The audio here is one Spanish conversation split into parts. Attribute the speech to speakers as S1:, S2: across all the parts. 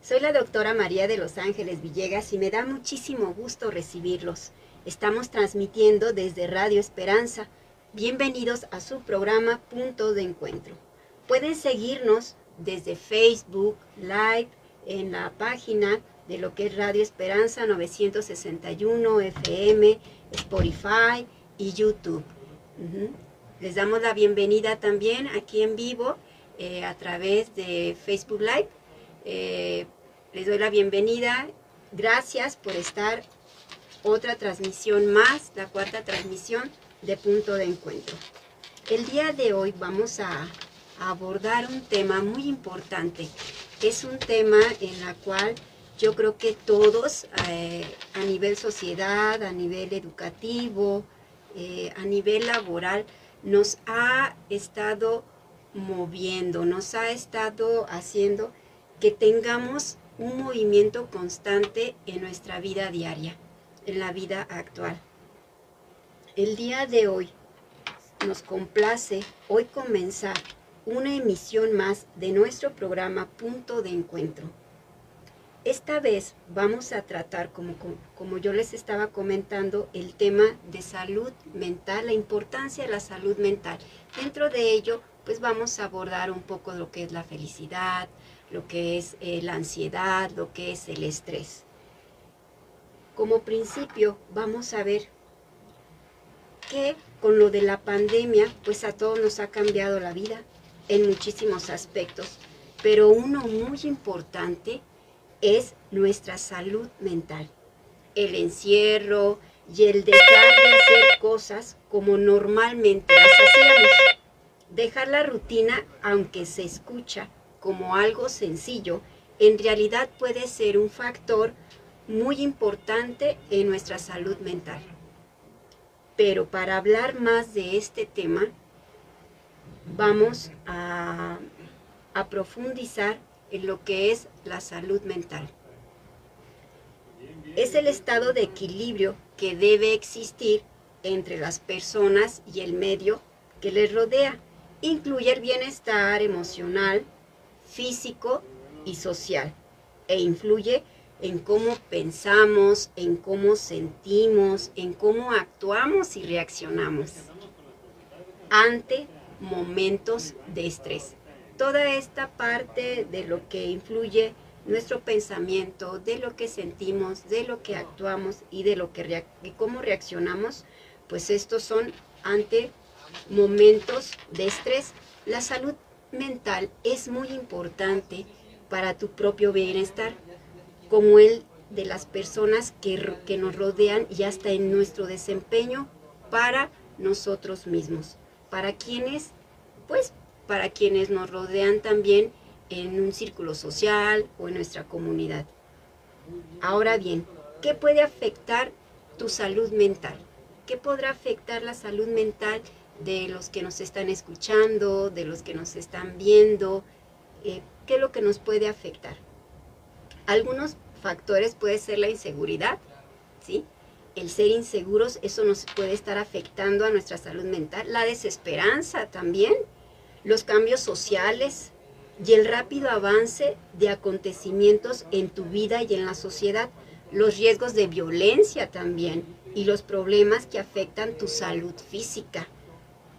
S1: Soy la doctora María de Los Ángeles Villegas y me da muchísimo gusto recibirlos. Estamos transmitiendo desde Radio Esperanza. Bienvenidos a su programa Punto de Encuentro. Pueden seguirnos desde Facebook, Live, en la página de lo que es Radio Esperanza 961 FM, Spotify y YouTube. Les damos la bienvenida también aquí en vivo eh, a través de Facebook Live. Eh, les doy la bienvenida. Gracias por estar otra transmisión más, la cuarta transmisión de Punto de Encuentro. El día de hoy vamos a, abordar un tema muy importante. Es un tema en la cual yo creo que todos eh, a nivel sociedad, a nivel educativo, a nivel laboral, nos ha estado moviendo, nos ha estado haciendo que tengamos un movimiento constante en nuestra vida diaria, en la vida actual. El día de hoy nos complace hoy comenzar una emisión más de nuestro programa Punto de Encuentro esta vez vamos a tratar, como, como yo les estaba comentando, el tema de salud mental, la importancia de la salud mental. Dentro de ello, pues vamos a abordar un poco lo que es la felicidad, lo que es eh, la ansiedad, lo que es el estrés. Como principio, vamos a ver que con lo de la pandemia, pues a todos nos ha cambiado la vida en muchísimos aspectos, pero uno muy importante es nuestra salud mental. El encierro y el dejar de hacer cosas como normalmente las hacíamos. Dejar la rutina, aunque se escucha como algo sencillo, en realidad puede ser un factor muy importante en nuestra salud mental. Pero para hablar más de este tema, vamos a, profundizar en lo que es la salud mental. Es el estado de equilibrio que debe existir entre las personas y el medio que les rodea. Incluye el bienestar emocional, físico y social e influye en cómo pensamos, en cómo sentimos, en cómo actuamos y reaccionamos ante momentos de estrés toda esta parte de lo que influye nuestro pensamiento, de lo que sentimos, de lo que actuamos y de lo que cómo reaccionamos, pues estos son ante momentos de estrés. La salud mental es muy importante para tu propio bienestar, como el de las personas que, que nos rodean y hasta en nuestro desempeño para nosotros mismos, para quienes, pues para quienes nos rodean también en un círculo social o en nuestra comunidad. Ahora bien, ¿qué puede afectar tu salud mental? ¿Qué podrá afectar la salud mental de los que nos están escuchando, de los que nos están viendo? Eh, ¿Qué es lo que nos puede afectar? Algunos factores puede ser la inseguridad, ¿sí? El ser inseguros, eso nos puede estar afectando a nuestra salud mental. La desesperanza también, los cambios sociales y el rápido avance de acontecimientos en tu vida y en la sociedad, los riesgos de violencia también y los problemas que afectan tu salud física.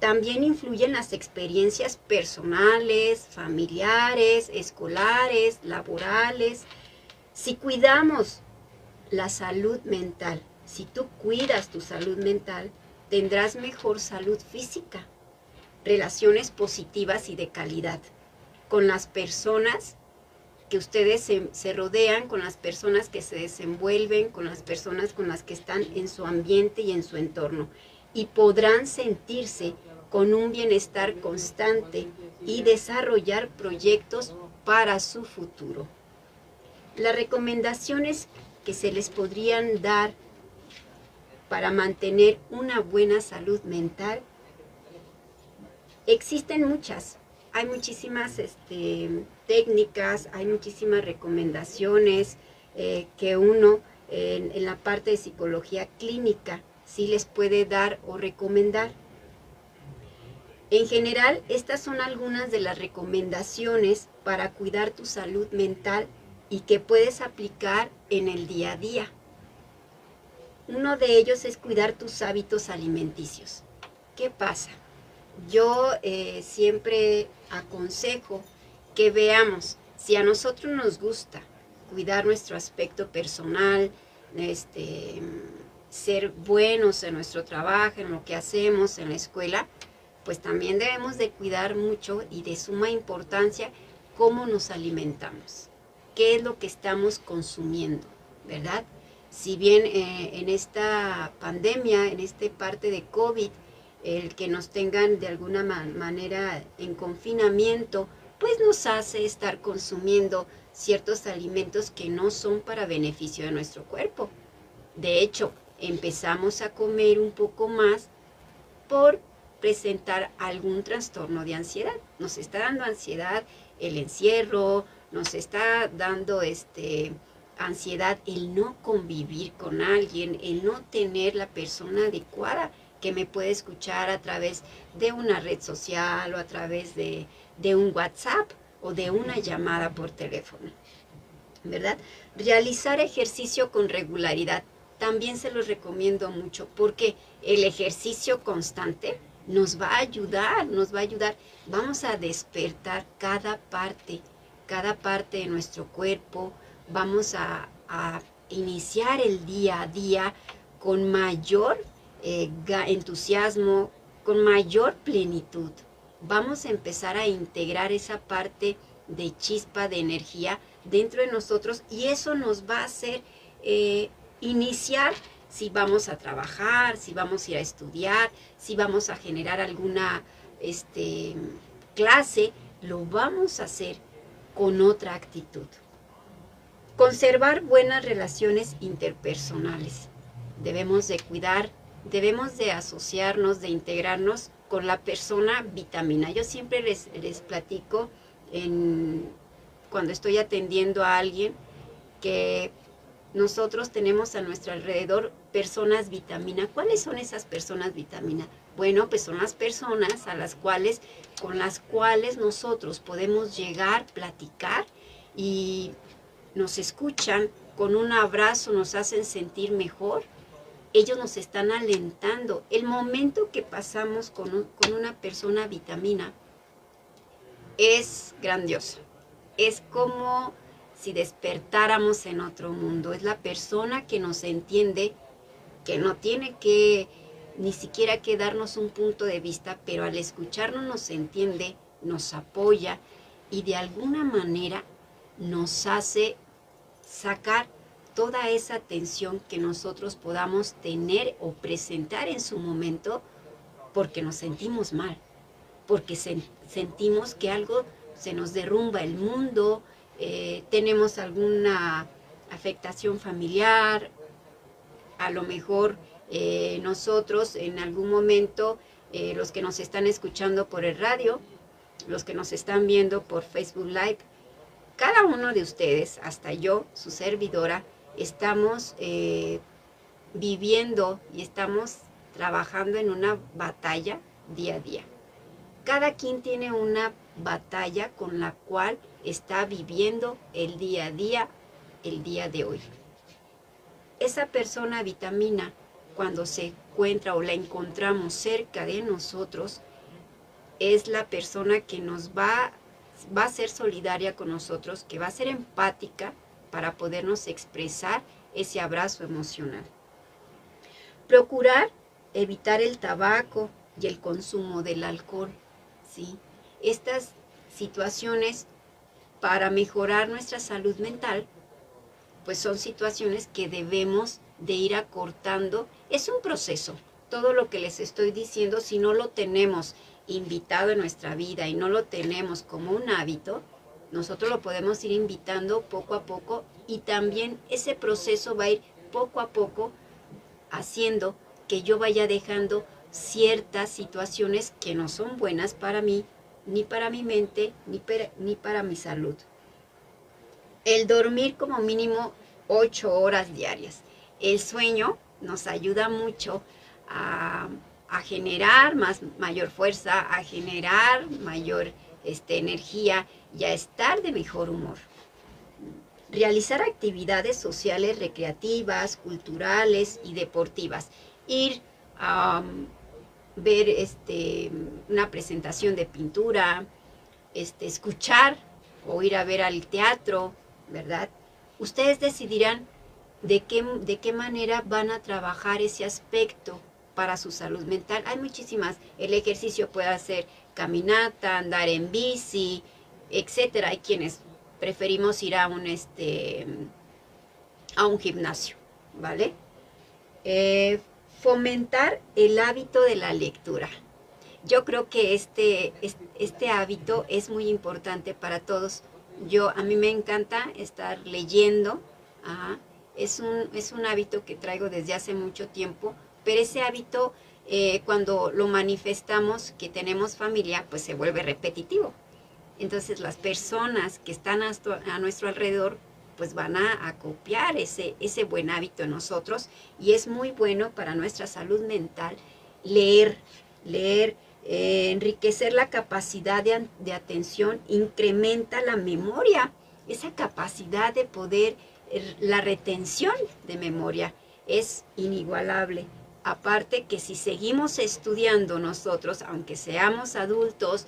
S1: También influyen las experiencias personales, familiares, escolares, laborales. Si cuidamos la salud mental, si tú cuidas tu salud mental, tendrás mejor salud física relaciones positivas y de calidad con las personas que ustedes se, rodean, con las personas que se desenvuelven, con las personas con las que están en su ambiente y en su entorno. Y podrán sentirse con un bienestar constante y desarrollar proyectos para su futuro. Las recomendaciones que se les podrían dar para mantener una buena salud mental Existen muchas, hay muchísimas este, técnicas, hay muchísimas recomendaciones eh, que uno en, en, la parte de psicología clínica sí les puede dar o recomendar. En general, estas son algunas de las recomendaciones para cuidar tu salud mental y que puedes aplicar en el día a día. Uno de ellos es cuidar tus hábitos alimenticios. ¿Qué pasa? Yo eh, siempre aconsejo que veamos si a nosotros nos gusta cuidar nuestro aspecto personal, este, ser buenos en nuestro trabajo, en lo que hacemos, en la escuela, pues también debemos de cuidar mucho y de suma importancia cómo nos alimentamos, qué es lo que estamos consumiendo, ¿verdad? Si bien eh, en esta pandemia, en esta parte de COVID, el que nos tengan de alguna manera en confinamiento, pues nos hace estar consumiendo ciertos alimentos que no son para beneficio de nuestro cuerpo. De hecho, empezamos a comer un poco más por presentar algún trastorno de ansiedad. Nos está dando ansiedad el encierro, nos está dando este ansiedad el no convivir con alguien, el no tener la persona adecuada que me puede escuchar a través de una red social o a través de, de un WhatsApp o de una llamada por teléfono. ¿Verdad? Realizar ejercicio con regularidad. También se los recomiendo mucho porque el ejercicio constante nos va a ayudar, nos va a ayudar. Vamos a despertar cada parte, cada parte de nuestro cuerpo. Vamos a, iniciar el día a día con mayor eh, entusiasmo, con mayor plenitud. Vamos a empezar a integrar esa parte de chispa, de energía dentro de nosotros y eso nos va a hacer eh, iniciar si vamos a trabajar, si vamos a ir a estudiar, si vamos a generar alguna este, clase, lo vamos a hacer con otra actitud. Conservar buenas relaciones interpersonales. Debemos de cuidar, debemos de asociarnos, de integrarnos con la persona vitamina. Yo siempre les, les platico cuando estoy atendiendo a alguien que nosotros tenemos a nuestro alrededor personas vitamina. ¿Cuáles son esas personas vitamina? Bueno, pues son las personas a las cuales, con las cuales nosotros podemos llegar, platicar y nos escuchan, con un abrazo nos hacen sentir mejor. Ellos nos están alentando. El momento que pasamos con, con una persona vitamina es grandioso. Es como si despertáramos en otro mundo. Es la persona que nos entiende, que no tiene que ni siquiera que darnos un punto de vista, pero al escucharnos nos entiende, nos apoya y de alguna manera nos hace sacar toda esa tensión que nosotros podamos tener o presentar en su momento porque nos sentimos mal, porque sentimos que algo se nos derrumba el mundo, eh, tenemos alguna afectación familiar, a lo mejor eh, nosotros en algún momento, eh, los que nos están escuchando por el radio, los que nos están viendo por Facebook Live, cada uno de ustedes, hasta yo, su servidora, estamos viviendo y estamos trabajando en una batalla día a día. Cada quien tiene una batalla con la cual está viviendo el día a día, el día de hoy. Esa persona vitamina, cuando se encuentra o la encontramos cerca de nosotros, es la persona que nos va, va a ser solidaria con nosotros, que va a ser empática para podernos expresar ese abrazo emocional. Procurar evitar el tabaco y el consumo del alcohol. ¿sí? Estas situaciones para mejorar nuestra salud mental, pues son situaciones que debemos de ir acortando. Es un proceso. Todo lo que les estoy diciendo, si no lo tenemos invitado en nuestra vida y no lo tenemos como un hábito, nosotros lo podemos ir invitando poco a poco y también ese proceso va a ir poco a poco haciendo que yo vaya dejando ciertas situaciones que no son buenas para mí ni para mi mente, ni para, mi salud. El dormir como mínimo ocho horas diarias. El sueño nos ayuda mucho a, a generar más, mayor fuerza, a generar mayor este, energía y a estar de mejor humor. Realizar actividades sociales, recreativas, culturales y deportivas. Ir a ver este, una presentación de pintura, este, escuchar o ir a ver al teatro, ¿verdad? Ustedes decidirán de qué, de qué manera van a trabajar ese aspecto para su salud mental. Hay muchísimas. El ejercicio puede ser caminata, andar en bici, etcétera. Hay quienes preferimos ir a un este a un gimnasio, ¿vale? Eh, fomentar el hábito de la lectura. Yo creo que este, este hábito es muy importante para todos. Yo, a mí me encanta estar leyendo. Es, un, es un hábito que traigo desde hace mucho tiempo, pero ese hábito, eh, cuando lo manifestamos, que tenemos familia, pues se vuelve repetitivo. Entonces las personas que están a, a nuestro alrededor pues van a, copiar ese, ese buen hábito en nosotros y es muy bueno para nuestra salud mental leer, leer, eh, enriquecer la capacidad de, de, atención, incrementa la memoria, esa capacidad de poder, er, la retención de memoria es inigualable. Aparte que si seguimos estudiando nosotros, aunque seamos adultos,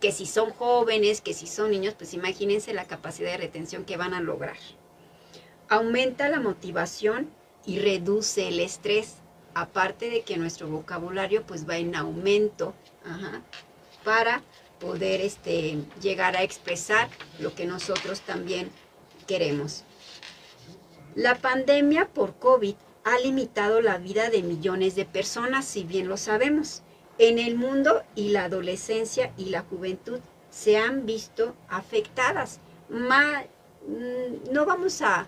S1: que si son jóvenes, que si son niños, pues imagínense la capacidad de retención que van a lograr. Aumenta la motivación y reduce el estrés, aparte de que nuestro vocabulario pues va en aumento para poder este, llegar a expresar lo que nosotros también queremos. La pandemia por COVID ha limitado la vida de millones de personas, si bien lo sabemos en el mundo y la adolescencia y la juventud se han visto afectadas. Mm, no vamos a,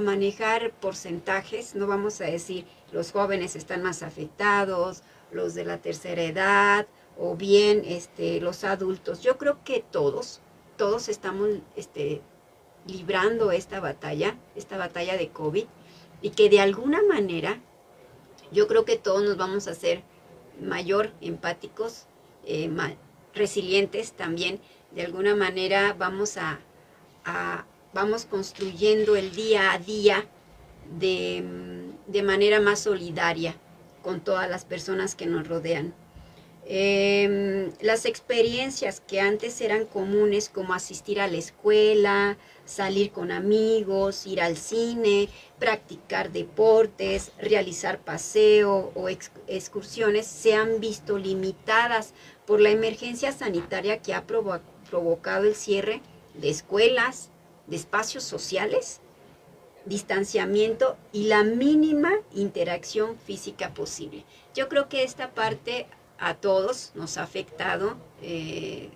S1: manejar porcentajes, no vamos a decir los jóvenes están más afectados, los de la tercera edad o bien este, los adultos. Yo creo que todos, todos estamos este, librando esta batalla, esta batalla de COVID y que de alguna manera yo creo que todos nos vamos a hacer mayor empáticos, eh, resilientes también. De alguna manera vamos a, vamos construyendo el día a día de, de, manera más solidaria con todas las personas que nos rodean. Em, las experiencias que antes eran comunes como asistir a la escuela, salir con amigos, ir al cine, practicar deportes, realizar paseo o excursiones se han visto limitadas por la emergencia sanitaria que ha provocado el cierre de escuelas, de espacios sociales, distanciamiento y la mínima interacción física posible. Yo creo que esta parte a todos nos ha afectado eh,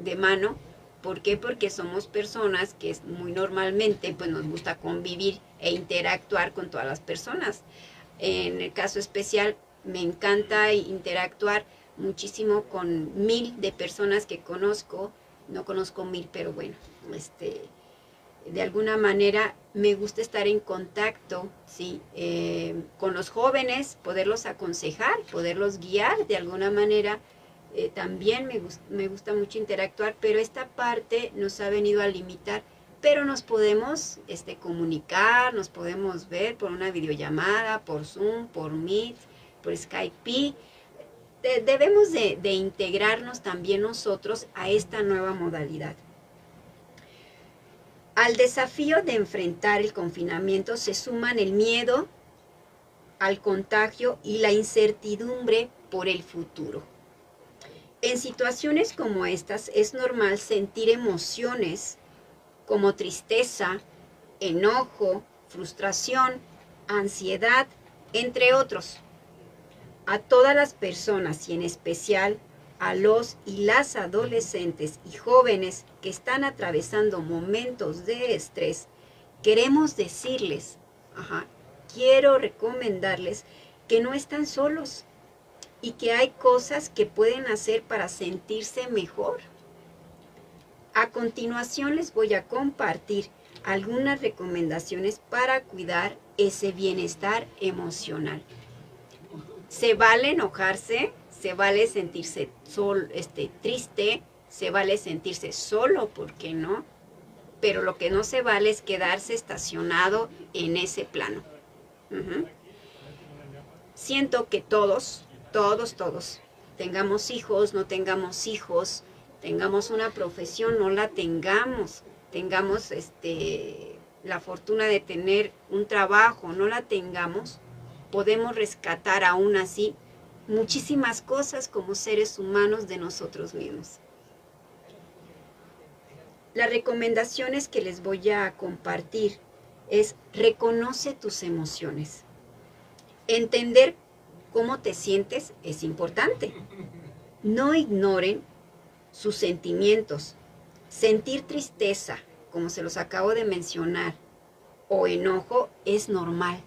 S1: de mano ¿Por qué? Porque somos personas que muy normalmente pues, nos gusta convivir e interactuar con todas las personas. En el caso especial, me encanta interactuar muchísimo con mil de personas que conozco. No conozco mil, pero bueno, este, de alguna manera me gusta estar en contacto ¿sí? Eh, con los jóvenes, poderlos aconsejar, poderlos guiar de alguna manera eh, también me, me gusta mucho interactuar, pero esta parte nos ha venido a limitar. Pero nos podemos este, comunicar, nos podemos ver por una videollamada, por Zoom, por Meet, por Skype. debemos de, de integrarnos también nosotros a esta nueva modalidad. Al desafío de enfrentar el confinamiento se suman el miedo al contagio y la incertidumbre por el futuro. En situaciones como estas es normal sentir emociones como tristeza, enojo, frustración, ansiedad, entre otros. A todas las personas y en especial a los y las adolescentes y jóvenes que están atravesando momentos de estrés, queremos decirles, quiero recomendarles que no están solos, y que hay cosas que pueden hacer para sentirse mejor. A continuación les voy a compartir algunas recomendaciones para cuidar ese bienestar emocional. Se vale enojarse, se vale sentirse sol, este, triste, se vale sentirse solo, ¿por qué no? Pero lo que no se vale es quedarse estacionado en ese plano. Siento que todos, todos, todos, tengamos hijos, no tengamos hijos, tengamos una profesión, no la tengamos, tengamos este, la fortuna de tener un trabajo, no la tengamos, podemos rescatar aún así muchísimas cosas como seres humanos de nosotros mismos. Las recomendaciones que les voy a compartir es reconoce tus emociones. Entender cómo te sientes es importante. No ignoren sus sentimientos. Sentir tristeza, como se los acabo de mencionar, o enojo es normal.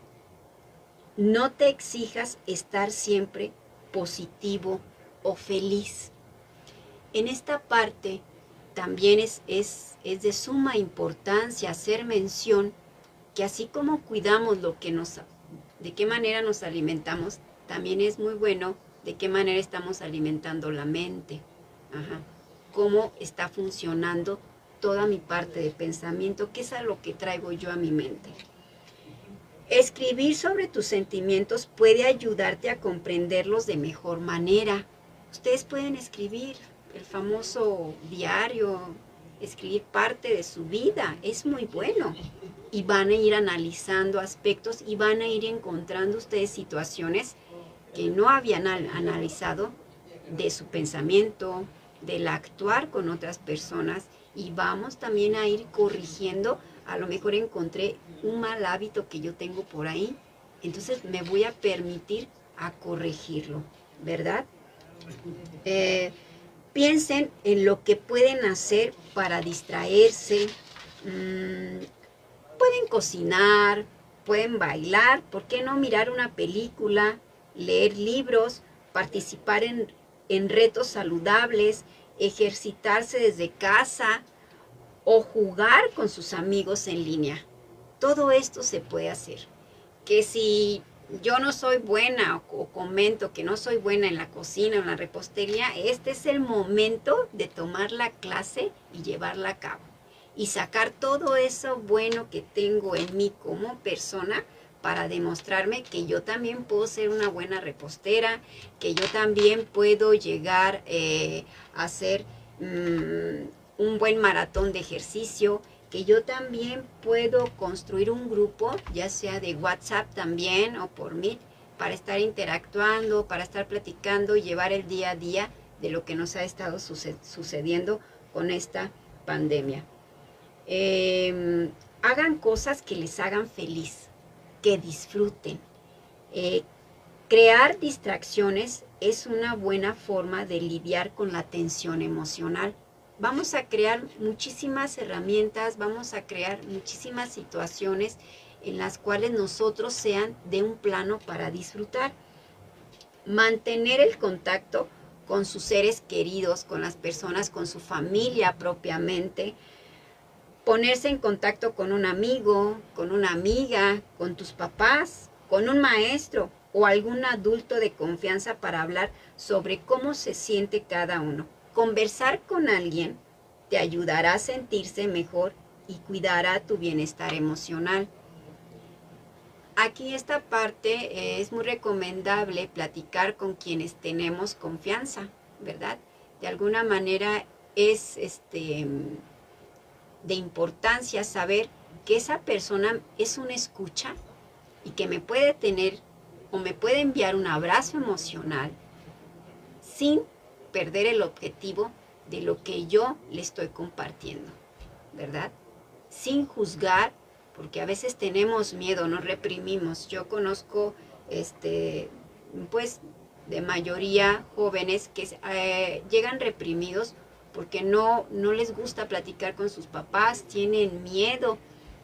S1: No te exijas estar siempre positivo o feliz. En esta parte también es, es, es de suma importancia hacer mención que así como cuidamos lo que nos, de qué manera nos alimentamos, también es muy bueno de qué manera estamos alimentando la mente. Cómo está funcionando toda mi parte de pensamiento, qué es a lo que traigo yo a mi mente. Escribir sobre tus sentimientos puede ayudarte a comprenderlos de mejor manera. Ustedes pueden escribir el famoso diario, escribir parte de su vida, es muy bueno. Y van a ir analizando aspectos y van a ir encontrando ustedes situaciones que no habían analizado de su pensamiento, del actuar con otras personas y vamos también a ir corrigiendo a lo mejor encontré un mal hábito que yo tengo por ahí, entonces me voy a permitir a corregirlo, ¿verdad? Eh, piensen en lo que pueden hacer para distraerse. Mm, pueden cocinar, pueden bailar, ¿por qué no mirar una película, leer libros, participar en, en retos saludables, ejercitarse desde casa, o jugar con sus amigos en línea. Todo esto se puede hacer. Que si yo no soy buena o, comento que no soy buena en la cocina o en la repostería, este es el momento de tomar la clase y llevarla a cabo. Y sacar todo eso bueno que tengo en mí como persona para demostrarme que yo también puedo ser una buena repostera, que yo también puedo llegar eh, a ser mm, un buen maratón de ejercicio, que yo también puedo construir un grupo, ya sea de WhatsApp también o por Meet, para estar interactuando, para estar platicando y llevar el día a día de lo que nos ha estado sucediendo con esta pandemia. Em, hagan cosas que les hagan feliz, que disfruten. Eh, crear distracciones es una buena forma de lidiar con la tensión emocional vamos a crear muchísimas herramientas, vamos a crear muchísimas situaciones en las cuales nosotros sean de un plano para disfrutar. Mantener el contacto con sus seres queridos, con las personas, con su familia propiamente. Ponerse en contacto con un amigo, con una amiga, con tus papás, con un maestro o algún adulto de confianza para hablar sobre cómo se siente cada uno. Conversar con alguien te ayudará a sentirse mejor y cuidará tu bienestar emocional. Aquí esta parte es muy recomendable platicar con quienes tenemos confianza, ¿verdad? De alguna manera es este de importancia saber que esa persona es una escucha y que me puede tener o me puede enviar un abrazo emocional sin perder el objetivo de lo que yo le estoy compartiendo, ¿verdad? Sin juzgar, porque a veces tenemos miedo, nos reprimimos. Yo conozco, este, pues, de mayoría jóvenes que eh, llegan reprimidos porque no, no les gusta platicar con sus papás, tienen miedo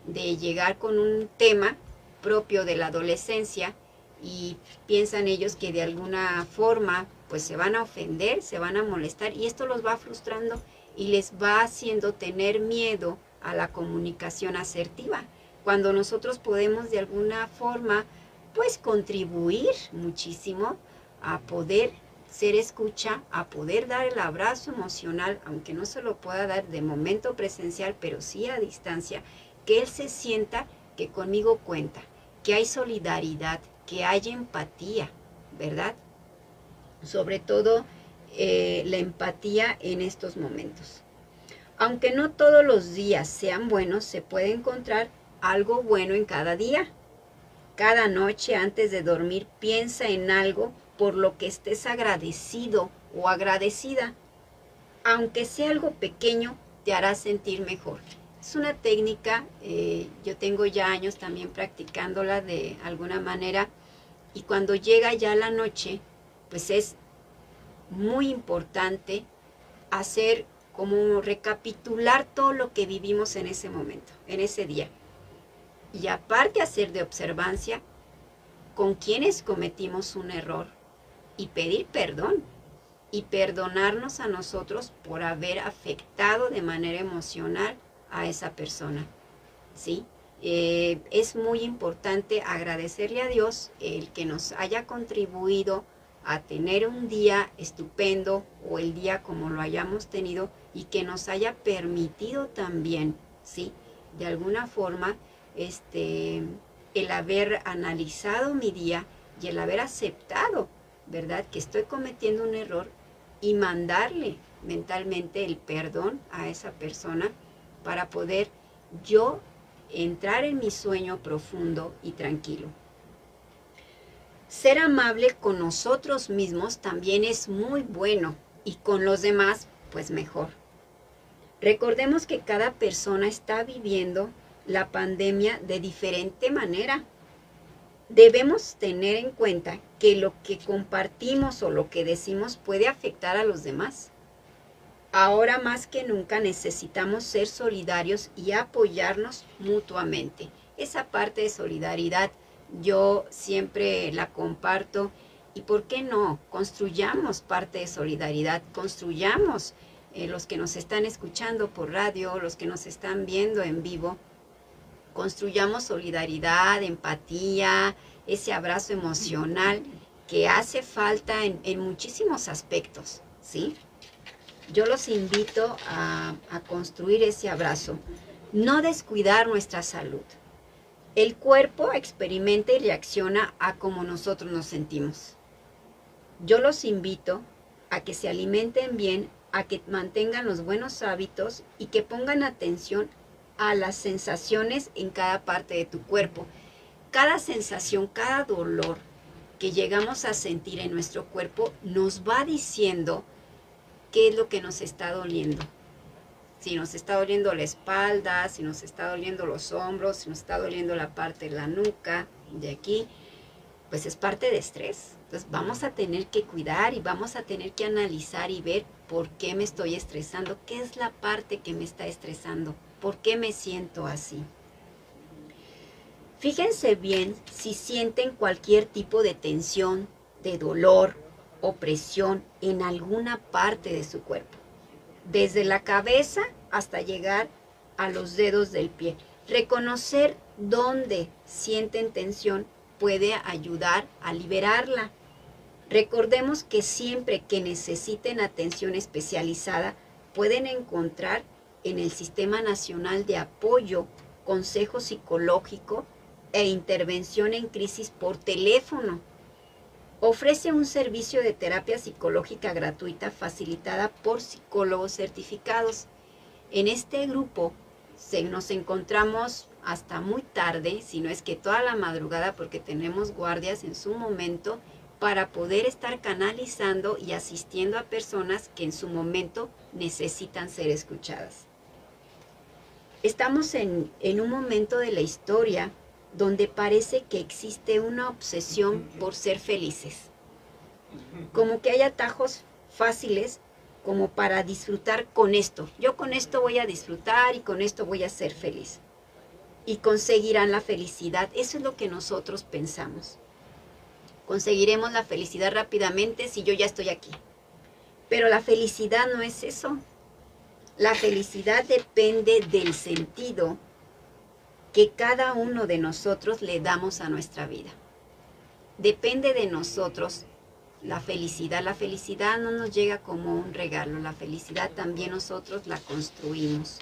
S1: de llegar con un tema propio de la adolescencia y piensan ellos que de alguna forma pues se van a ofender, se van a molestar y esto los va frustrando y les va haciendo tener miedo a la comunicación asertiva. Cuando nosotros podemos de alguna forma pues contribuir muchísimo a poder ser escucha, a poder dar el abrazo emocional, aunque no se lo pueda dar de momento presencial, pero sí a distancia, que él se sienta que conmigo cuenta, que hay solidaridad, que hay empatía, ¿verdad? Sobre todo eh, la empatía en estos momentos. Aunque no todos los días sean buenos, se puede encontrar algo bueno en cada día. Cada noche antes de dormir piensa en algo por lo que estés agradecido o agradecida. Aunque sea algo pequeño, te hará sentir mejor. Es una técnica, eh, yo tengo ya años también practicándola de alguna manera y cuando llega ya la noche, pues es muy importante hacer como recapitular todo lo que vivimos en ese momento, en ese día. Y aparte hacer de observancia con quienes cometimos un error y pedir perdón y perdonarnos a nosotros por haber afectado de manera emocional a esa persona. ¿Sí? Eh, es muy importante agradecerle a Dios el que nos haya contribuido a tener un día estupendo o el día como lo hayamos tenido y que nos haya permitido también, ¿sí? De alguna forma, este, el haber analizado mi día y el haber aceptado, ¿verdad? Que estoy cometiendo un error y mandarle mentalmente el perdón a esa persona para poder yo entrar en mi sueño profundo y tranquilo. Ser amable con nosotros mismos también es muy bueno y con los demás pues mejor. Recordemos que cada persona está viviendo la pandemia de diferente manera. Debemos tener en cuenta que lo que compartimos o lo que decimos puede afectar a los demás. Ahora más que nunca necesitamos ser solidarios y apoyarnos mutuamente. Esa parte de solidaridad yo siempre la comparto. ¿Y por qué no? Construyamos parte de solidaridad, construyamos eh, los que nos están escuchando por radio, los que nos están viendo en vivo, construyamos solidaridad, empatía, ese abrazo emocional que hace falta en, muchísimos aspectos, ¿sí? Yo los invito a construir ese abrazo, no descuidar nuestra salud. El cuerpo experimenta y reacciona a como nosotros nos sentimos. Yo los invito a que se alimenten bien, a que mantengan los buenos hábitos y que pongan atención a las sensaciones en cada parte de tu cuerpo. Cada sensación, cada dolor que llegamos a sentir en nuestro cuerpo nos va diciendo qué es lo que nos está doliendo si nos está doliendo la espalda, si nos está doliendo los hombros, si nos está doliendo la parte de la nuca, de aquí, pues es parte de estrés. Entonces vamos a tener que cuidar y vamos a tener que analizar y ver por qué me estoy estresando, qué es la parte que me está estresando, por qué me siento así. Fíjense bien si sienten cualquier tipo de tensión, de dolor o presión en alguna parte de su cuerpo desde la cabeza hasta llegar a los dedos del pie. Reconocer dónde sienten tensión puede ayudar a liberarla. Recordemos que siempre que necesiten atención especializada, pueden encontrar en el Sistema Nacional de Apoyo, Consejo Psicológico e Intervención en Crisis por teléfono ofrece un servicio de terapia psicológica gratuita facilitada por psicólogos certificados. En este grupo se, nos encontramos hasta muy tarde, si no es que toda la madrugada, porque tenemos guardias en su momento para poder estar canalizando y asistiendo a personas que en su momento necesitan ser escuchadas. Estamos en, en un momento de la historia donde parece que existe una obsesión por ser felices. Como que hay atajos fáciles como para disfrutar con esto. Yo con esto voy a disfrutar y con esto voy a ser feliz. Y conseguirán la felicidad. Eso es lo que nosotros pensamos. Conseguiremos la felicidad rápidamente si yo ya estoy aquí. Pero la felicidad no es eso. La felicidad depende del sentido que cada uno de nosotros le damos a nuestra vida. depende de nosotros la felicidad. La felicidad no nos llega como un regalo, la felicidad también nosotros la construimos.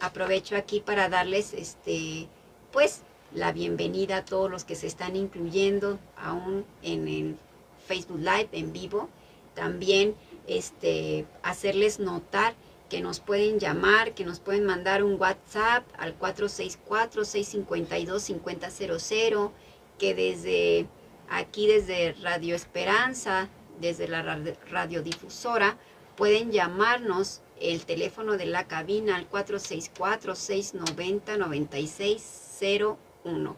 S1: Aprovecho aquí para darles este pues la bienvenida a todos los que se están incluyendo aún en el Facebook Live en vivo. También este, hacerles notar que nos pueden llamar, que nos pueden mandar un WhatsApp al 464-652-5000, que desde aquí, desde Radio Esperanza, desde la radiodifusora, pueden llamarnos el teléfono de la cabina al 464-690-9601.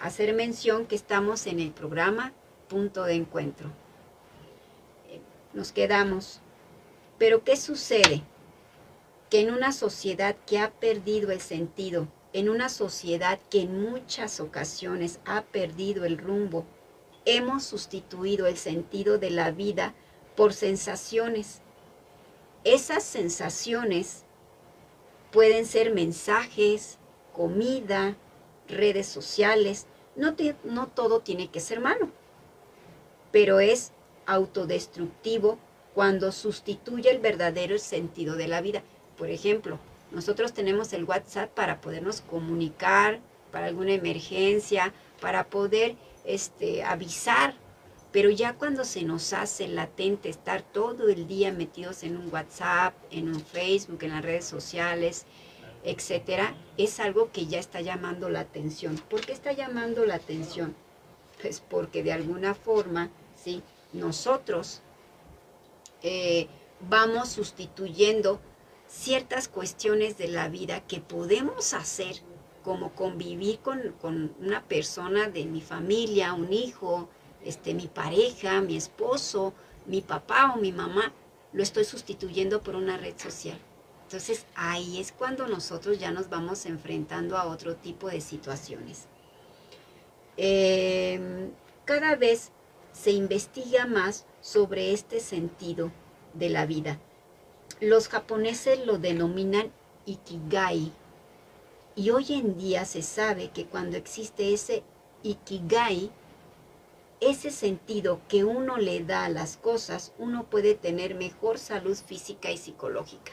S1: Hacer mención que estamos en el programa Punto de Encuentro. Nos quedamos. Pero ¿qué sucede? Que en una sociedad que ha perdido el sentido, en una sociedad que en muchas ocasiones ha perdido el rumbo, hemos sustituido el sentido de la vida por sensaciones. Esas sensaciones pueden ser mensajes, comida, redes sociales. No, todo tiene que ser malo, pero es autodestructivo cuando sustituye el verdadero sentido de la vida. Por ejemplo, nosotros tenemos el WhatsApp para podernos comunicar, para alguna emergencia, para poder este, avisar. Pero ya cuando se nos hace latente estar todo el día metidos en un WhatsApp, en un Facebook, en las redes sociales, etcétera, es algo que ya está llamando la atención. ¿Por qué está llamando la atención? Pues porque de alguna forma, sí, nosotros eh, vamos sustituyendo ciertas cuestiones de la vida que podemos hacer, como convivir con, una persona de mi familia, un hijo, este, mi pareja, mi esposo, mi papá o mi mamá, lo estoy sustituyendo por una red social. Entonces ahí es cuando nosotros ya nos vamos enfrentando a otro tipo de situaciones. Em, cada vez se investiga más sobre este sentido de la vida los japoneses lo denominan ikigai. Y hoy en día se sabe que cuando existe ese ikigai, ese sentido que uno le da a las cosas, uno puede tener mejor salud física y psicológica.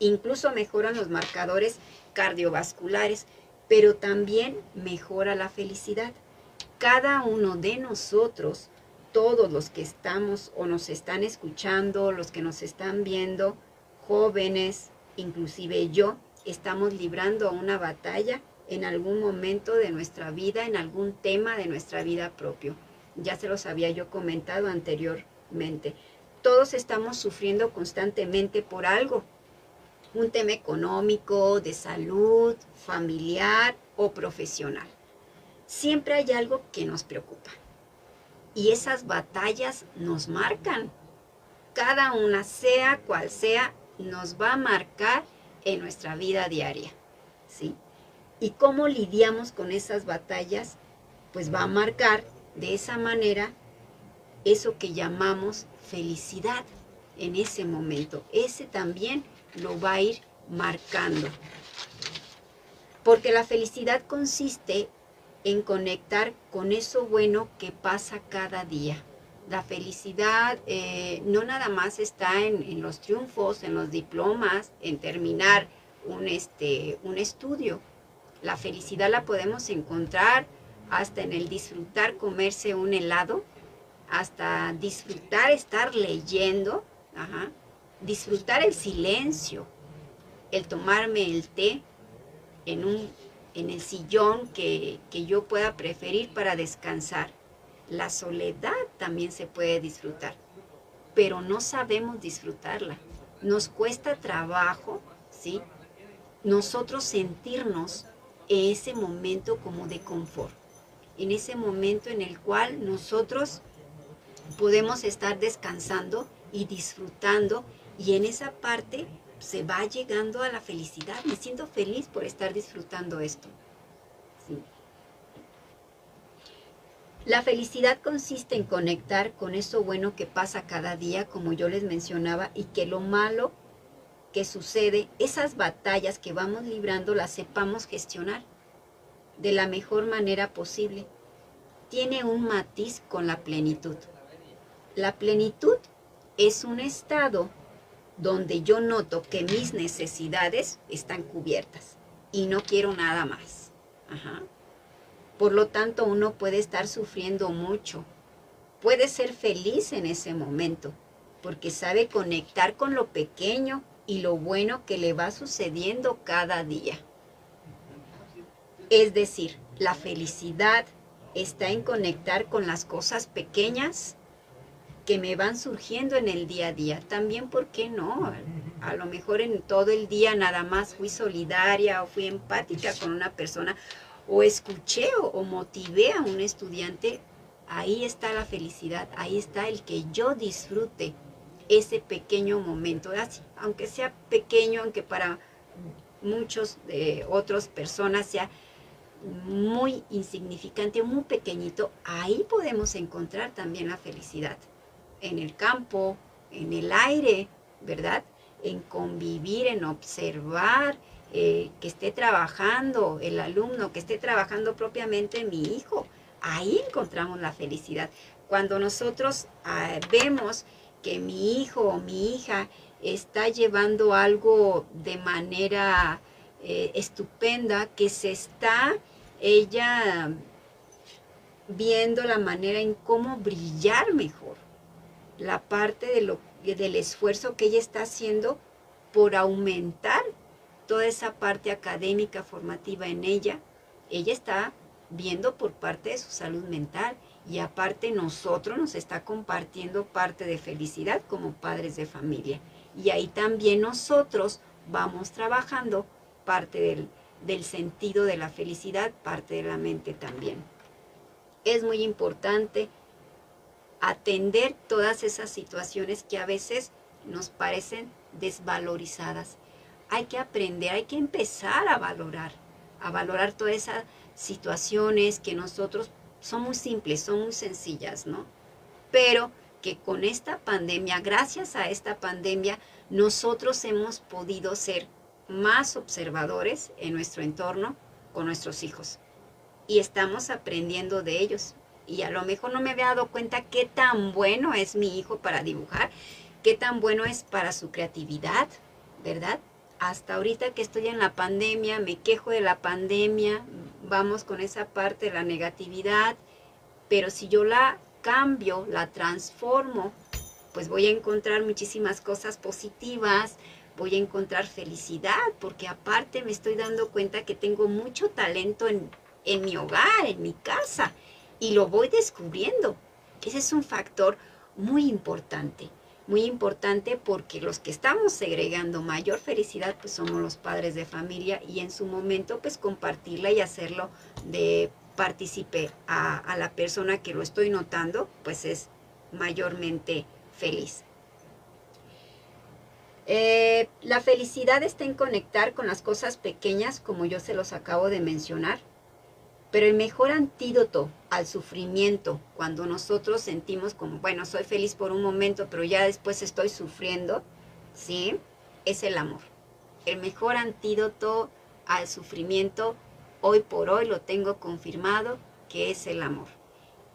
S1: Incluso mejoran los marcadores cardiovasculares, pero también mejora la felicidad. Cada uno de nosotros todos los que estamos o nos están escuchando, los que nos están viendo, jóvenes, inclusive yo, estamos librando una batalla en algún momento de nuestra vida, en algún tema de nuestra vida propio. Ya se los había yo comentado anteriormente. Todos estamos sufriendo constantemente por algo. Un tema económico, de salud, familiar o profesional. Siempre hay algo que nos preocupa y esas batallas nos marcan. Cada una, sea cual sea, nos va a marcar en nuestra vida diaria. ¿sí? ¿Y cómo lidiamos con esas batallas? Pues va a marcar de esa manera eso que llamamos felicidad en ese momento. Ese también lo va a ir marcando. Porque la felicidad consiste en conectar con eso bueno que pasa cada día. La felicidad eh, no nada más está en, los triunfos, en los diplomas, en terminar un, este, un estudio. La felicidad la podemos encontrar hasta en el disfrutar comerse un helado, hasta disfrutar estar leyendo, disfrutar el silencio, el tomarme el té en un en el sillón que, yo pueda preferir para descansar. La soledad también se puede disfrutar, pero no sabemos disfrutarla. Nos cuesta trabajo, ¿sí? Nosotros sentirnos en ese momento como de confort, en ese momento en el cual nosotros podemos estar descansando y disfrutando y en esa parte se va llegando a la felicidad. Me siento feliz por estar disfrutando esto. La felicidad consiste en conectar con eso bueno que pasa cada día, como yo les mencionaba, y que lo malo que sucede, esas batallas que vamos librando, las sepamos gestionar. de la mejor manera posible. Tiene un matiz con la plenitud. La plenitud es un estado donde yo noto que mis necesidades están cubiertas y no quiero nada más. Por lo tanto, uno puede estar sufriendo mucho. Puede ser feliz en ese momento, porque sabe conectar con lo pequeño y lo bueno que le va sucediendo cada día. Es decir, la felicidad está en conectar con las cosas pequeñas que me van surgiendo en el día a día. También, ¿por qué no? A lo mejor en todo el día nada más fui solidaria o fui empática con una persona o escuché o, motivé a un estudiante. Ahí está la felicidad, ahí está el que yo disfrute ese pequeño momento, así, aunque sea pequeño, aunque para muchos de otras personas sea muy insignificante, muy pequeñito, ahí podemos encontrar también la felicidad. En el campo, en el aire, ¿verdad? En convivir, en observar, eh, que esté trabajando el alumno, que esté trabajando propiamente mi hijo. Ahí encontramos la felicidad. Cuando nosotros ah, vemos que mi hijo o mi hija está llevando algo de manera eh, estupenda, que se está ella viendo la manera en cómo brillar mejor, la parte de lo, del esfuerzo que ella está haciendo por aumentar toda esa parte académica formativa en ella, ella está viendo por parte de su salud mental y aparte nosotros nos está compartiendo parte de felicidad como padres de familia. Y ahí también nosotros vamos trabajando parte del, del sentido de la felicidad, parte de la mente también. Es muy importante atender todas esas situaciones que a veces nos parecen desvalorizadas. Hay que aprender, hay que empezar a valorar, a valorar todas esas situaciones que nosotros son muy simples, son muy sencillas, ¿no? Pero que con esta pandemia, gracias a esta pandemia, nosotros hemos podido ser más observadores en nuestro entorno con nuestros hijos. Y estamos aprendiendo de ellos. Y a lo mejor no me había dado cuenta qué tan bueno es mi hijo para dibujar, qué tan bueno es para su creatividad, ¿verdad? Hasta ahorita que estoy en la pandemia, me quejo de la pandemia, vamos con esa parte de la negatividad, pero si yo la cambio, la transformo, pues voy a encontrar muchísimas cosas positivas, voy a encontrar felicidad, porque aparte me estoy dando cuenta que tengo mucho talento en, en mi hogar, en mi casa, y lo voy descubriendo. Ese es un factor muy importante, muy importante porque los que estamos segregando mayor felicidad, pues somos los padres de familia y en su momento, pues compartirla y hacerlo de partícipe a, la persona que lo estoy notando, pues es mayormente feliz. Eh, la felicidad está en conectar con las cosas pequeñas, como yo se los acabo de mencionar. Pero el mejor antídoto al sufrimiento, cuando nosotros sentimos como, bueno, soy feliz por un momento, pero ya después estoy sufriendo, ¿sí? Es el amor. El mejor antídoto al sufrimiento, hoy por hoy lo tengo confirmado, que es el amor.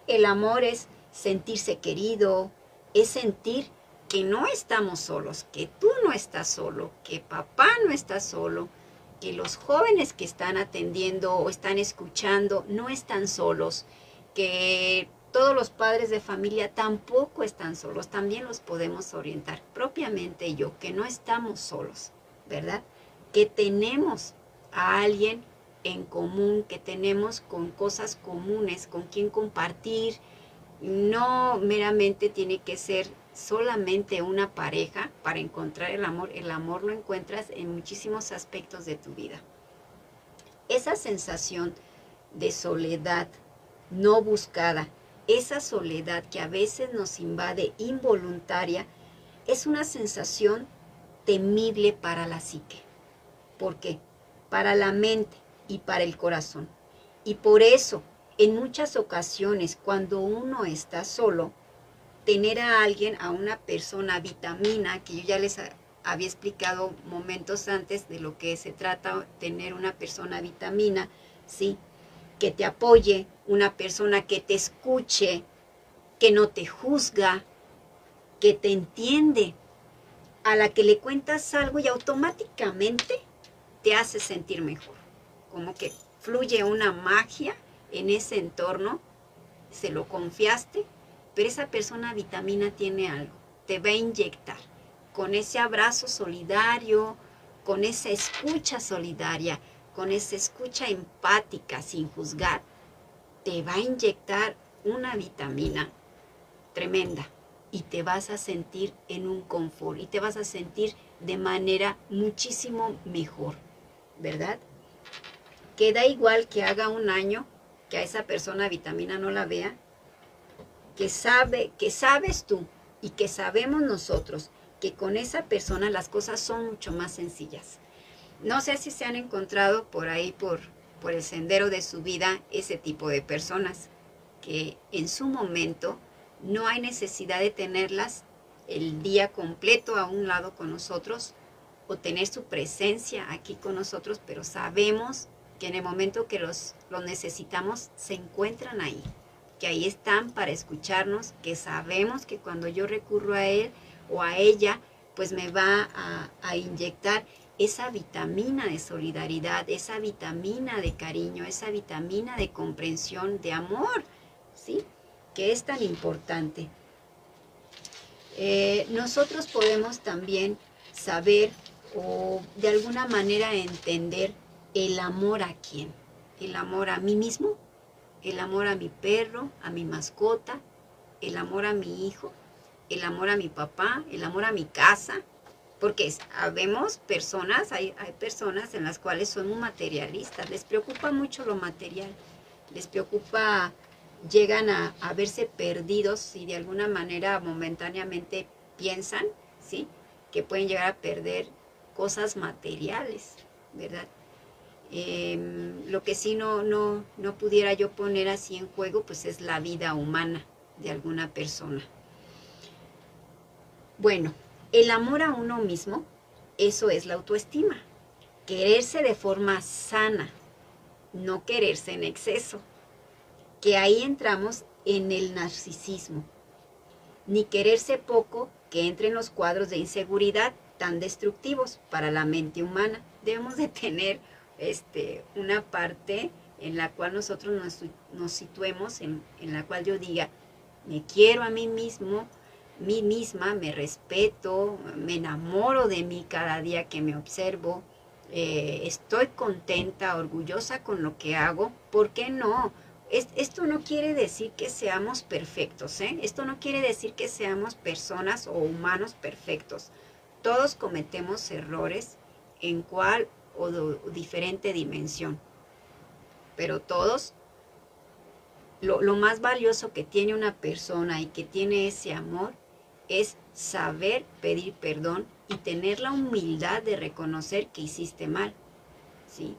S1: El amor es sentirse querido, es sentir que no estamos solos, que tú no estás solo, que papá no está solo, que los jóvenes que están atendiendo o están escuchando no están solos, que todos los padres de familia tampoco están solos, también los podemos orientar. Propiamente yo, que no estamos solos, ¿verdad? Que tenemos a alguien en común, que tenemos con cosas comunes, con quien compartir. No meramente tiene que ser solamente una pareja para encontrar el amor. El amor lo encuentras en muchísimos aspectos de tu vida. Esa sensación de soledad no buscada, esa soledad que a veces nos invade involuntaria, es una sensación temible para la psique. ¿Por qué? Para la mente y para el corazón. Y por eso, en muchas ocasiones, cuando uno está solo, tener a alguien, a una persona vitamina, que yo ya les había explicado momentos antes de lo que se trata tener una persona vitamina, ¿sí? que te apoye, una persona que te escuche, que no te juzga, que te entiende, a la que le cuentas algo y automáticamente te hace sentir mejor. Como que fluye una magia en ese entorno, se lo confiaste, pero esa persona vitamina tiene algo, te va a inyectar con ese abrazo solidario, con esa escucha solidaria, con esa escucha empática sin juzgar, te va a inyectar una vitamina tremenda y te vas a sentir en un confort y te vas a sentir de manera muchísimo mejor, ¿verdad? Queda igual que haga un año que a esa persona vitamina no la vea, que sabe, que sabes tú y que sabemos nosotros que con esa persona las cosas son mucho más sencillas. No sé si se han encontrado por ahí, por, por el sendero de su vida, ese tipo de personas que en su momento no hay necesidad de tenerlas el día completo a un lado con nosotros o tener su presencia aquí con nosotros, pero sabemos que en el momento que los, los necesitamos se encuentran ahí, que ahí están para escucharnos, que sabemos que cuando yo recurro a él o a ella, pues me va a, inyectar esa vitamina de solidaridad, esa vitamina de cariño, esa vitamina de comprensión, de amor, ¿sí? Que es tan importante. Eh, nosotros podemos también saber o de alguna manera entender el amor a quién. El amor a mí mismo, el amor a mi perro, a mi mascota, el amor a mi hijo, el amor a mi papá, el amor a mi casa, porque sabemos personas, hay, hay personas en las cuales son muy materialistas, les preocupa mucho lo material, les preocupa, llegan a, a verse perdidos y de alguna manera momentáneamente piensan, ¿sí? Que pueden llegar a perder cosas materiales, ¿verdad? Em, lo que sí no, no, no pudiera yo poner así en juego, pues es la vida humana de alguna persona. Bueno, el amor a uno mismo, eso es la autoestima. Quererse de forma sana, no quererse en exceso. Que ahí entramos en el narcisismo. Ni quererse poco, que entre en los cuadros de inseguridad tan destructivos para la mente humana. Debemos de tener este, una parte en la cual nosotros nos, situemos, en, en la cual yo diga, me quiero a mí mismo, mí misma, me respeto, me enamoro de mí cada día que me observo, eh, estoy contenta, orgullosa con lo que hago, ¿por qué no? esto no quiere decir que seamos perfectos, ¿eh? Esto no quiere decir que seamos personas o humanos perfectos. Todos cometemos errores en cual o diferente dimensión, pero todos lo, lo, más valioso que tiene una persona y que tiene ese amor es saber pedir perdón y tener la humildad de reconocer que hiciste mal. ¿sí?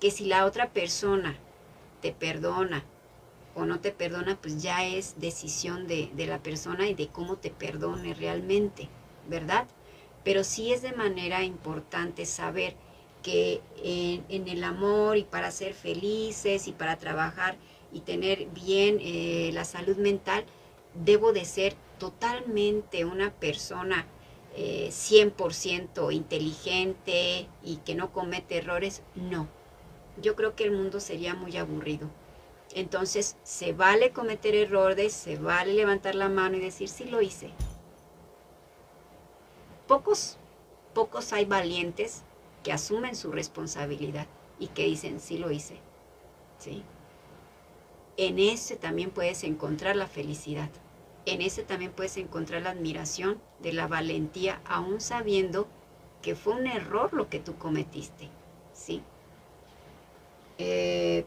S1: Que si la otra persona te perdona o no te perdona, pues ya es decisión de, la persona y de cómo te perdone realmente, ¿verdad? Pero sí es de manera importante saber que en, el amor y para ser felices y para trabajar y tener bien eh, la salud mental, debo de ser totalmente una persona 100% eh, inteligente y que no comete errores, no. Yo creo que el mundo sería muy aburrido. Entonces, se vale cometer errores, se vale levantar la mano y decir, sí lo hice. Pocos, pocos hay valientes que asumen su responsabilidad y que dicen, sí lo hice. ¿Sí? En ese también puedes encontrar la felicidad en ese también puedes encontrar la admiración de la valentía, aún sabiendo que fue un error lo que tú cometiste. ¿sí? Eh,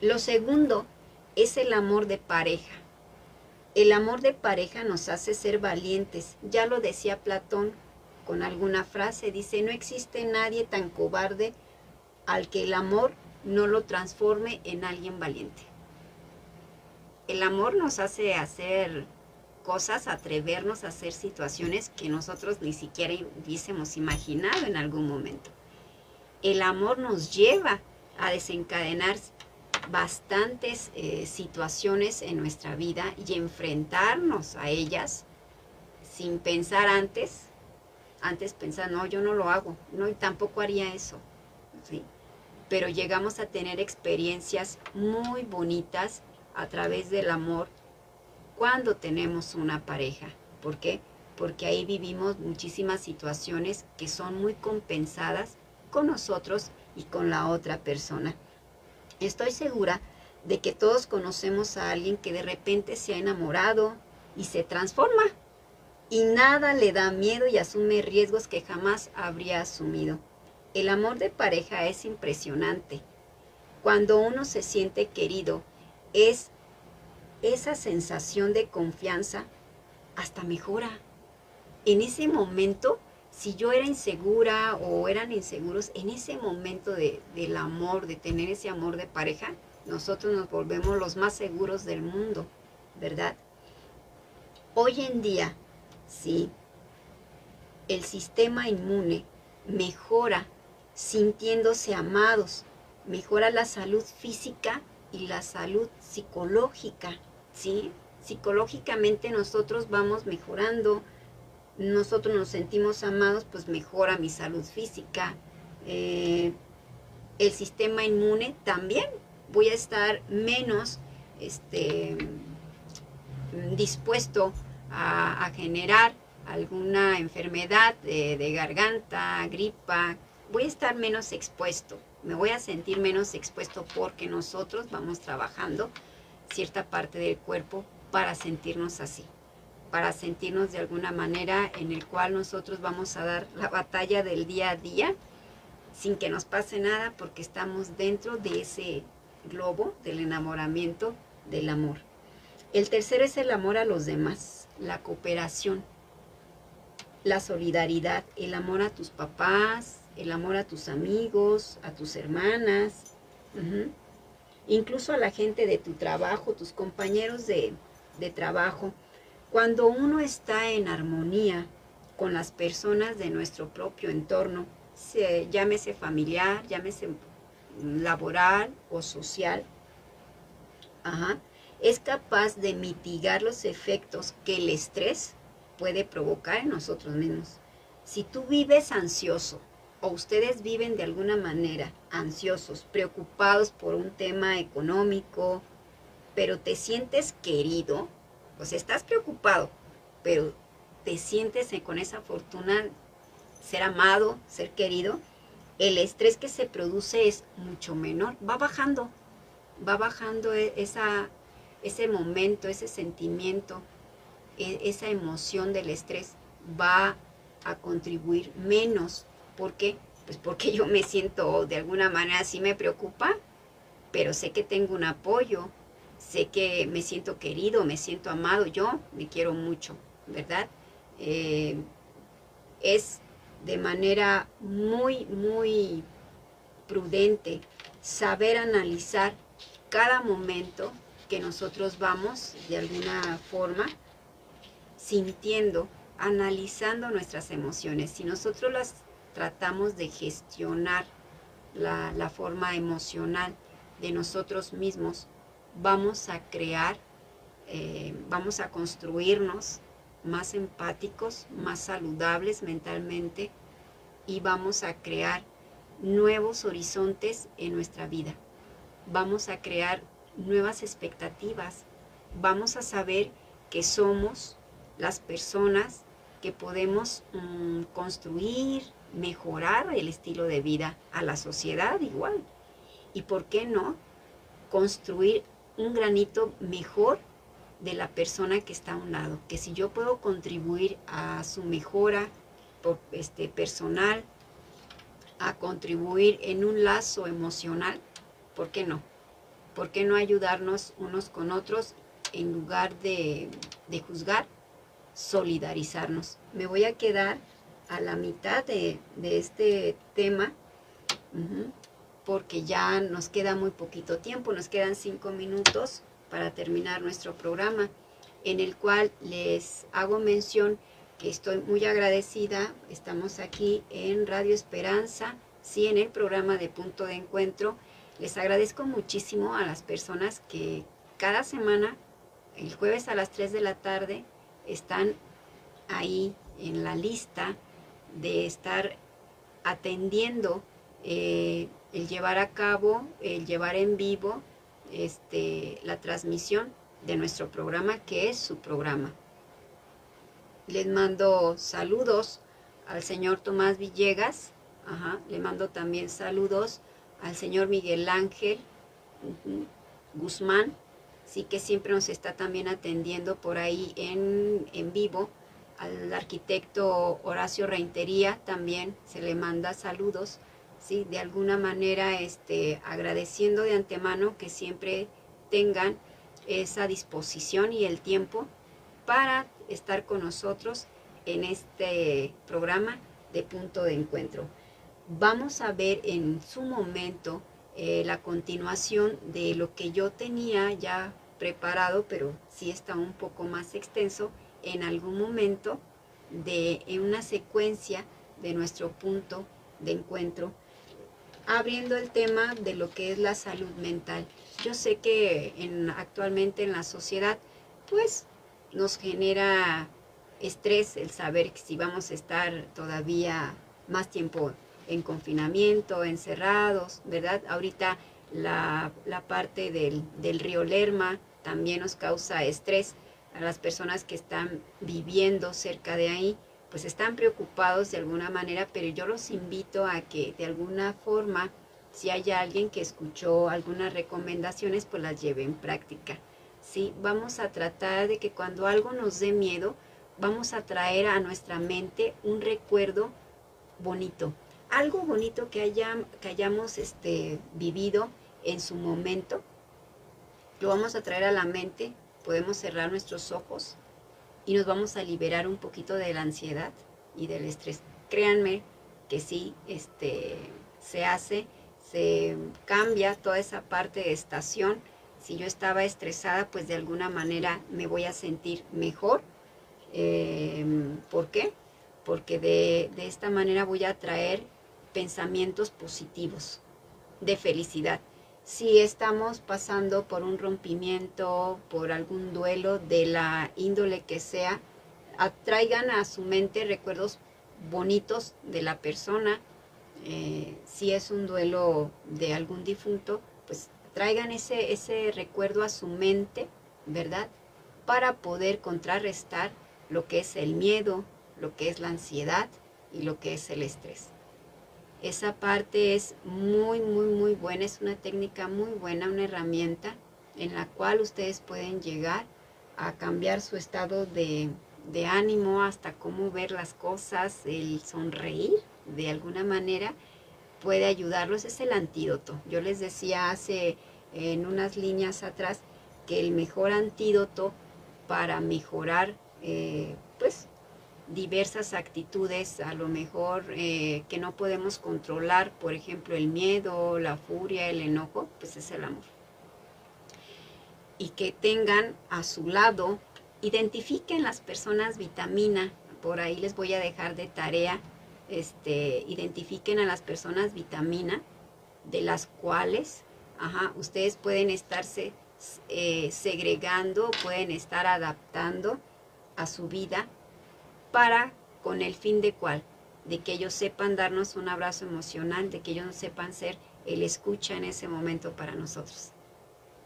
S1: lo segundo es el amor de pareja. El amor de pareja nos hace ser valientes. Ya lo decía Platón con alguna frase. Dice, no existe nadie tan cobarde al que el amor no lo transforme en alguien valiente. El amor nos hace hacer cosas, atrevernos a hacer situaciones que nosotros ni siquiera hubiésemos imaginado en algún momento. El amor nos lleva a desencadenar bastantes eh, situaciones en nuestra vida y enfrentarnos a ellas sin pensar antes, antes pensar, no, yo no lo hago, no, tampoco haría eso, ¿sí? Pero llegamos a tener experiencias muy bonitas a través del amor cuando tenemos una pareja. ¿Por qué? Porque ahí vivimos muchísimas situaciones que son muy compensadas con nosotros y con la otra persona. Estoy segura de que todos conocemos a alguien que de repente se ha enamorado y se transforma y nada le da miedo y asume riesgos que jamás habría asumido. El amor de pareja es impresionante. Cuando uno se siente querido, es esa sensación de confianza hasta mejora. En ese momento, si yo era insegura o eran inseguros, en ese momento de, del amor, de tener ese amor de pareja, nosotros nos volvemos los más seguros del mundo, ¿verdad? Hoy en día, sí, el sistema inmune mejora sintiéndose amados, mejora la salud física y la salud psicológica, ¿sí? Psicológicamente nosotros vamos mejorando, nosotros nos sentimos amados, pues mejora mi salud física. Eh, el sistema inmune también voy a estar menos este, dispuesto a, generar alguna enfermedad de, garganta, gripa, voy a estar menos expuesto, me voy a sentir menos expuesto porque nosotros vamos trabajando cierta parte del cuerpo para sentirnos así, para sentirnos de alguna manera en el cual nosotros vamos a dar la batalla del día a día sin que nos pase nada porque estamos dentro de ese globo del enamoramiento del amor. El tercero es el amor a los demás, la cooperación, la solidaridad, el amor a tus papás, el amor a tus amigos, a tus hermanas, incluso a la gente de tu trabajo, tus compañeros de, de trabajo. Cuando uno está en armonía con las personas de nuestro propio entorno, se, llámese familiar, llámese laboral o social, ajá, es capaz de mitigar los efectos que el estrés puede provocar en nosotros mismos. Si tú vives ansioso o ustedes viven de alguna manera ansiosos, preocupados por un tema económico, pero te sientes querido, pues estás preocupado, pero te sientes con esa fortuna ser amado, ser querido, el estrés que se produce es mucho menor, va bajando, va bajando e, esa, ese momento, ese sentimiento, e, esa emoción del estrés va a contribuir menos. ¿Por qué? Pues porque yo me siento de alguna manera, sí me preocupa, pero sé que tengo un apoyo, sé que me siento querido, me siento amado, yo me quiero mucho, ¿verdad? Eh, es de manera muy, muy prudente saber analizar cada momento que nosotros vamos de alguna forma sintiendo, analizando nuestras emociones. Si nosotros las tratamos de gestionar la, forma emocional de nosotros mismos, vamos a crear, eh, vamos a construirnos más empáticos, más saludables mentalmente y vamos a crear nuevos horizontes en nuestra vida. Vamos a crear nuevas expectativas. Vamos a saber que somos las personas que podemos mm, construir, mejorar el estilo de vida a la sociedad igual. Y por qué no construir un granito mejor de la persona que está a un lado, que si yo puedo contribuir a su mejora este, personal, a contribuir en un lazo emocional, ¿por qué no? ¿Por qué no ayudarnos unos con otros en lugar de, juzgar, solidarizarnos? Me voy a quedar a la mitad de, este tema porque ya nos queda muy poquito tiempo, nos quedan cinco minutos para terminar nuestro programa, en el cual les hago mención que estoy muy agradecida. Estamos aquí en Radio Esperanza, sí, en el programa de Punto de Encuentro, Les agradezco muchísimo a las personas que cada semana, el jueves a las 3 de la tarde, están ahí en la lista de estar atendiendo eh, el llevar a cabo, el llevar en vivo este, la transmisión de nuestro programa, que es su programa. Les mando saludos al señor Tomás Villegas, le mando también saludos al señor Miguel Ángel Guzmán, sí que siempre nos está también atendiendo por ahí en, en vivo. Al arquitecto Horacio Reintería también se le manda saludos, sí, de alguna manera este, agradeciendo de antemano que siempre tengan esa disposición y el tiempo para estar con nosotros en este programa de punto de encuentro. Vamos a ver en su momento eh, la continuación de lo que yo tenía ya preparado, pero sí está un poco más extenso en algún momento de en una secuencia de nuestro punto de encuentro, abriendo el tema de lo que es la salud mental. Yo sé que en, actualmente en la sociedad, pues nos genera estrés el saber si vamos a estar todavía más tiempo en confinamiento, encerrados, ¿verdad? Ahorita la, parte del, del, río Lerma también nos causa estrés. A las personas que están viviendo cerca de ahí, pues están preocupados de alguna manera, pero yo los invito a que de alguna forma, si hay alguien que escuchó algunas recomendaciones, pues las lleve en práctica. ¿sí? Vamos a tratar de que cuando algo nos dé miedo, vamos a traer a nuestra mente un recuerdo bonito, algo bonito que, hayamos este, vivido en su momento, lo vamos a traer a la mente, podemos cerrar nuestros ojos y nos vamos a liberar un poquito de la ansiedad y del estrés. Créanme que sí, este, se hace, se cambia toda esa parte de estación. Si yo estaba estresada, pues de alguna manera me voy a sentir mejor. Em, ¿Por qué? Porque de, de esta manera voy a traer pensamientos positivos de felicidad. Si estamos pasando por un rompimiento, por algún duelo de la índole que sea, atraigan a su mente recuerdos bonitos de la persona. Eh, si es un duelo de algún difunto, pues traigan ese, ese recuerdo a su mente, ¿verdad? Para poder contrarrestar lo que es el miedo, lo que es la ansiedad y lo que es el estrés. Esa parte es muy, muy, muy buena, es una técnica muy buena, una herramienta en la cual ustedes pueden llegar a cambiar su estado de, ánimo, hasta cómo ver las cosas, el sonreír de alguna manera puede ayudarlos, es el antídoto. Yo les decía hace en unas líneas atrás que el mejor antídoto para mejorar eh, pues diversas actitudes, a lo mejor eh, que no podemos controlar, por ejemplo, el miedo, la furia, el enojo, pues es el amor. Y que tengan a su lado, identifiquen las personas vitamina, por ahí les voy a dejar de tarea, este, identifiquen a las personas vitamina, de las cuales ajá, ustedes pueden estarse eh, segregando, pueden estar adaptando a su vida para con el fin de cuál, de que ellos sepan darnos un abrazo emocional, de que ellos sepan ser el escucha en ese momento para nosotros.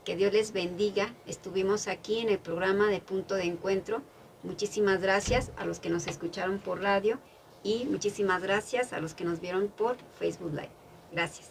S1: Que Dios les bendiga. Estuvimos aquí en el programa de Punto de Encuentro. Muchísimas gracias a los que nos escucharon por radio y muchísimas gracias a los que nos vieron por Facebook Live. Gracias.